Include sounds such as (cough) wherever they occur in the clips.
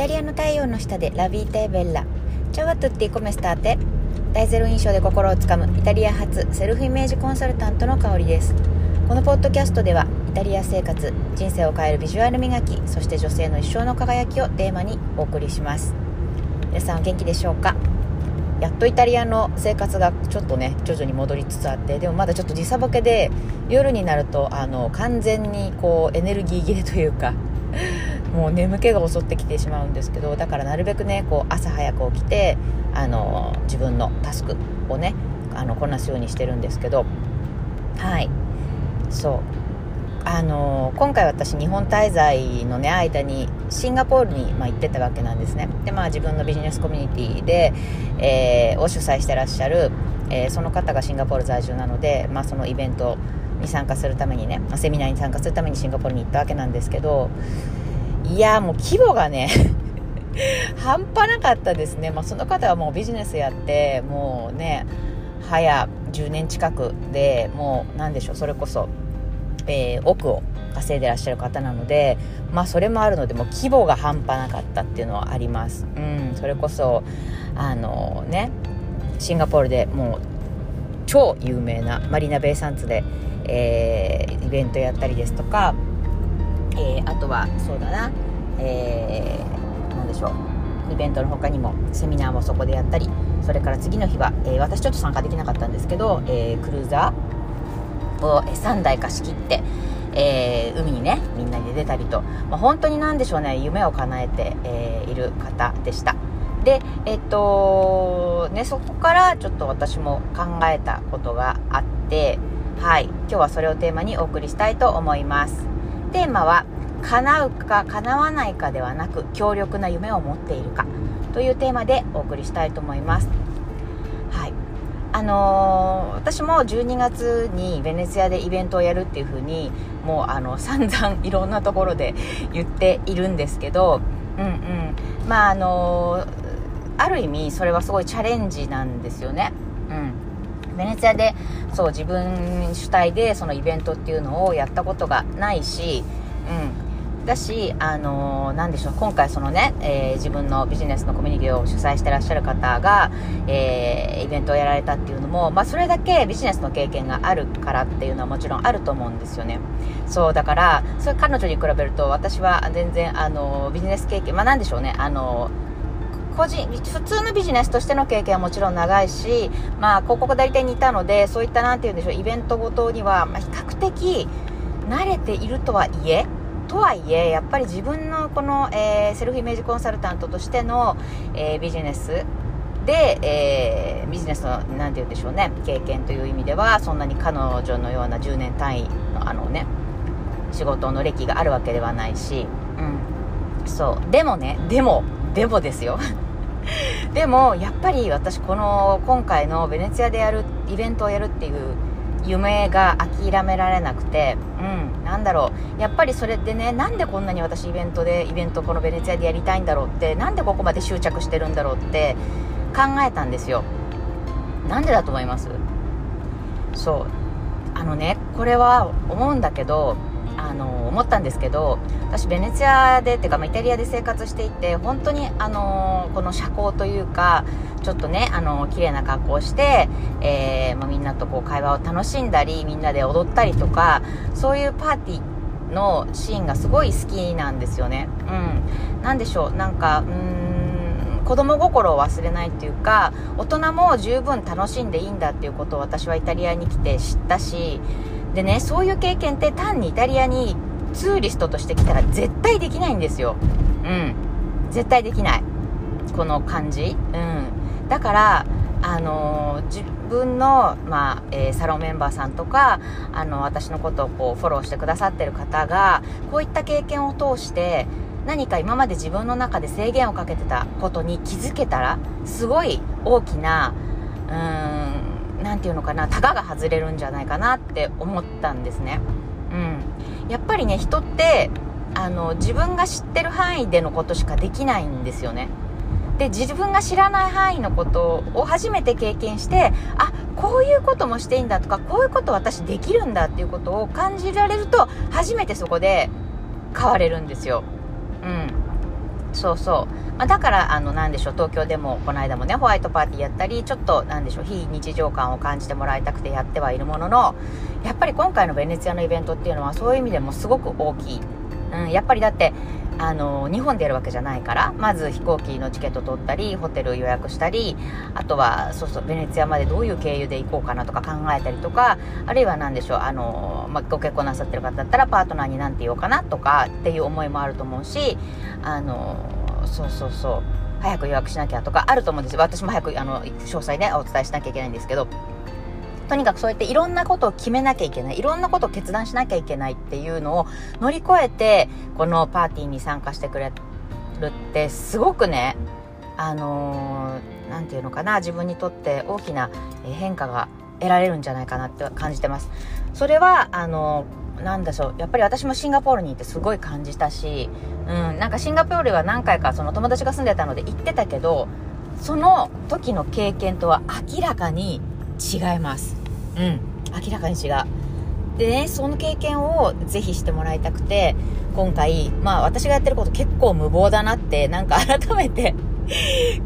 タリアの太陽の下でラビータエベッラ。チャワトゥッティコメスターテ。大ゼロ印象で心をつかむ。イタリア発セルフイメージコンサルタントの香りです。このポッドキャストではイタリア生活人生を変えるビジュアル磨きそして女性の一生の輝きをテーマにお送りします。皆さんお元気でしょうか？やっとイタリアの生活がちょっとね徐々に戻りつつあってでもまだちょっと時差ボケで夜になるとあの完全にこうエネルギー切れというかもう眠気が襲ってきてしまうんですけどだからなるべくねこう朝早く起きてあの自分のタスクをねあのこなすようにしてるんですけどはい。そう。あの今回私日本滞在のね間にシンガポールに、まあ、行ってたわけなんですね。でまあ自分のビジネスコミュニティで、えー、を主催してらっしゃる、えー、その方がシンガポール在住なので、まあ、そのイベントに参加するためにね、セミナーに参加するためにシンガポールに行ったわけなんですけどいやもう規模がね (laughs) 半端なかったですね、まあ、その方はもうビジネスやってもうね早10年近くでもう何でしょうそれこそ、えー、億を稼いでらっしゃる方なのでまあそれもあるのでもう規模が半端なかったっていうのはあります。うんそれこそあのねシンガポールでもう超有名なマリーナ・ベイ・サンツで、えー、イベントやったりですとかえー、あとはそうだな、えー、何でしょう。イベントの他にもセミナーもそこでやったりそれから次の日は、えー、私ちょっと参加できなかったんですけど、えー、クルーザーを3台貸し切って、えー、海にねみんなで出たりと、まあ、本当に何でしょうね夢を叶えて、えー、いる方でした。でえっとねそこからちょっと私も考えたことがあってはい今日はそれをテーマにお送りしたいと思います。テーマは叶うか叶わないかではなく強力な夢を持っているかというテーマでお送りしたいと思います。はい。あのー、私も12月にベネツィアでイベントをやるっていう風にもうあの散々いろんなところで (laughs) 言っているんですけどうんうん。まああのー、ある意味それはすごいチャレンジなんですよね。ベネツィアでそう自分主体でそのイベントっていうのをやったことがないし、うん、だし、あのー、でしょう、今回そのね、えー、自分のビジネスのコミュニティを主催してらっしゃる方が、えー、イベントをやられたっていうのも、まあ、それだけビジネスの経験があるからっていうのはもちろんあると思うんですよね。そう、だから、それ彼女に比べると、私は全然、あのビジネス経験、まあ、なんでしょうね、あの個人、普通のビジネスとしての経験はもちろん長いし、まあ、広告代理店にいたので、そういったなんて言うんでしょう、イベントごとには、ま、比較的慣れているとはいえ、とはいえ、やっぱり自分のこの、えー、セルフイメージコンサルタントとしての、えー、ビジネスで、えー、ビジネスの、なんて言うんでしょうね、経験という意味では、そんなに彼女のような10年単位の、あのね、仕事の歴があるわけではないし、うん。そう。でもね、でも、でもですよ。(laughs) でもやっぱり私この今回のベネツィアでやるイベントをやるっていう夢が諦められなくてうんなんだろう。やっぱりそれでねなんでこんなに私イベントでイベントこのベネツィアでやりたいんだろうってなんでここまで執着してるんだろうって考えたんですよ。なんでだと思います？そう。あのねこれは思うんだけどあの思ったんですけど私ベネツィアでっていうか、まあ、イタリアで生活していて本当にあのこの社交というかちょっとねあの綺麗な格好をして、えー、まあ、みんなとこう会話を楽しんだりみんなで踊ったりとかそういうパーティーのシーンがすごい好きなんですよね。うん。なんでしょうなんかうん子供心を忘れないっていうか大人も十分楽しんでいいんだっていうことを私はイタリアに来て知ったしでねそういう経験って単にイタリアにツーリストとして来たら絶対できないんですよ。うん。絶対できない。この感じ。うん。だからあの、自分の、まあえー、サロンメンバーさんとかあの私のことをこうフォローしてくださってる方がこういった経験を通して何か今まで自分の中で制限をかけてたことに気づけたらすごい大きなうーん何て言うのかなタガが外れるんじゃないかなって思ったんですね。うん、やっぱりね人ってあの自分が知ってる範囲でのことしかできないんですよね。で自分が知らない範囲のことを初めて経験してあこういうこともしていいんだとかこういうこと私できるんだっていうことを感じられると初めてそこで変われるんですよ。うんそうそう。まあ、だから、あの、なんでしょう、東京でも、この間もね、ホワイトパーティーやったり、ちょっと、なんでしょう、非日常感を感じてもらいたくてやってはいるものの、やっぱり今回のベネツィアのイベントっていうのは、そういう意味でもすごく大きい。うん、やっぱりだって、あの日本でやるわけじゃないからまず飛行機のチケット取ったりホテル予約したりあとはそうそうベネツィアまでどういう経由で行こうかなとか考えたりとかあるいは何でしょうあの、まあ、ご結婚なさってる方だったらパートナーに何て言おうかなとかっていう思いもあると思うしあのそうそうそう早く予約しなきゃとかあると思うんです。よ私も早くあの詳細ねお伝えしなきゃいけないんですけどとにかくそうやっていろんなことを決めなきゃいけない、いろんなことを決断しなきゃいけないっていうのを乗り越えて、このパーティーに参加してくれるってすごくね、あのー、て言うのかな、自分にとって大きな変化が得られるんじゃないかなって感じてます。それは、あのー、なんだしょう、やっぱり私もシンガポールにいてすごい感じたし、うん、なんかシンガポールは何回かその友達が住んでたので行ってたけど、その時の経験とは明らかに違います。うん、明らかに違う。でね、その経験をぜひしてもらいたくて、今回、まあ私がやってること結構無謀だなって、なんか (laughs) 改めて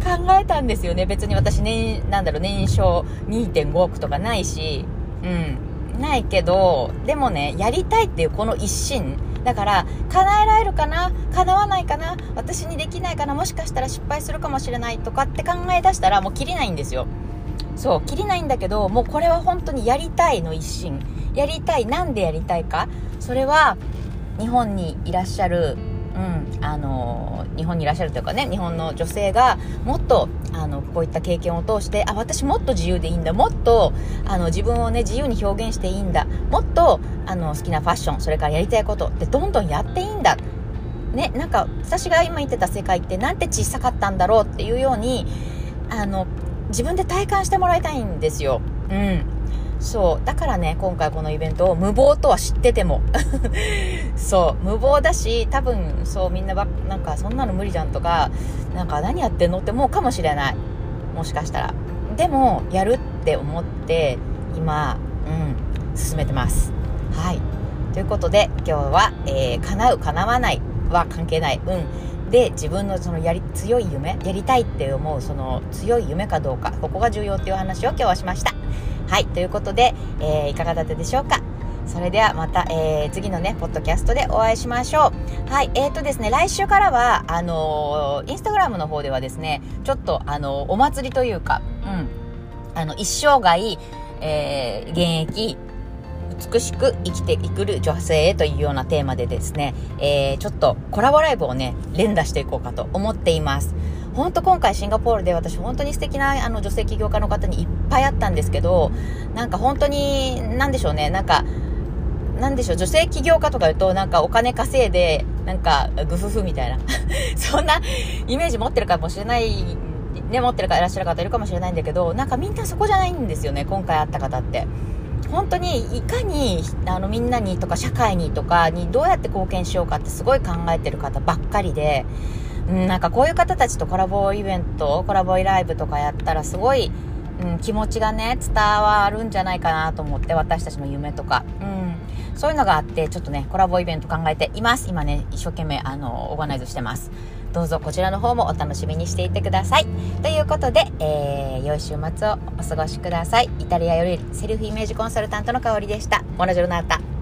考えたんですよね。別に私年、なんだろう、年商2.5億とかないし、うん、ないけど、でもね、やりたいっていうこの一心、だから、叶えられるかな？叶わないかな？私にできないかな？もしかしたら失敗するかもしれないとかって考え出したらもう切りないんですよ。そう、切りないんだけど、もうこれは本当にやりたいの一心。やりたい。なんでやりたいか？それは、日本にいらっしゃる、うん、あの、日本にいらっしゃるというかね、日本の女性がもっと、あの、こういった経験を通して、あ、私もっと自由でいいんだ。もっと、あの、自分をね、自由に表現していいんだ。もっと、あの、好きなファッション、それからやりたいことってどんどんやっていいんだ。ね、なんか、私が今言ってた世界ってなんて小さかったんだろうっていうように、あの、自分で体感してもらいたいんですよ。うん。そう。だからね、今回このイベントを無謀とは知ってても。(laughs) そう。無謀だし、多分、そう、みんなば、なんか、そんなの無理じゃんとか、なんか、何やってんのって思うかもしれない。もしかしたら。でも、やるって思って、今、うん、進めてます。はい。ということで、今日は、えー、叶う、叶わないは関係ない。うん。で自分のそのやり強い夢やりたいって思うその強い夢かどうかここが重要っていう話を今日はしましたはいということで、えー、いかがだったでしょうか？それではまた、えー、次のね、ポッドキャストでお会いしましょう。はい、えーとですね、来週からは、あのー、インスタグラムの方ではですね、ちょっと、あの、お祭りというか、うん、あの、一生涯、え、現役、美しく生きていくる女性へというようなテーマでですね、えー、ちょっとコラボライブをね、連打していこうかと思っています。本当今回シンガポールで私本当に素敵なあの女性起業家の方にいっぱいあったんですけど、なんか本当に、なんでしょうね、なんか、なんでしょう、女性起業家とか言うと、なんかお金稼いで、なんか、グフフみたいな。(laughs) そんなイメージ持ってるかもしれない、ね、持ってるかいらっしゃる方いるかもしれないんだけど、なんかみんなそこじゃないんですよね、今回会った方って。本当にいかにあのみんなにとか社会にとかにどうやって貢献しようかってすごい考えてる方ばっかりで、うん、なんかこういう方たちとコラボイベント、コラボライブとかやったらすごい、うん、気持ちがね、伝わるんじゃないかなと思って、私たちの夢とか。うん、そういうのがあって、ちょっとね、コラボイベント考えています。今ね、一生懸命、あの、オーガナイズしてます。どうぞこちらの方もお楽しみにしていてください。ということで、えー、良い週末をお過ごしください。イタリアよりセルフイメージコンサルタントの香りでした。モナジョルナータ。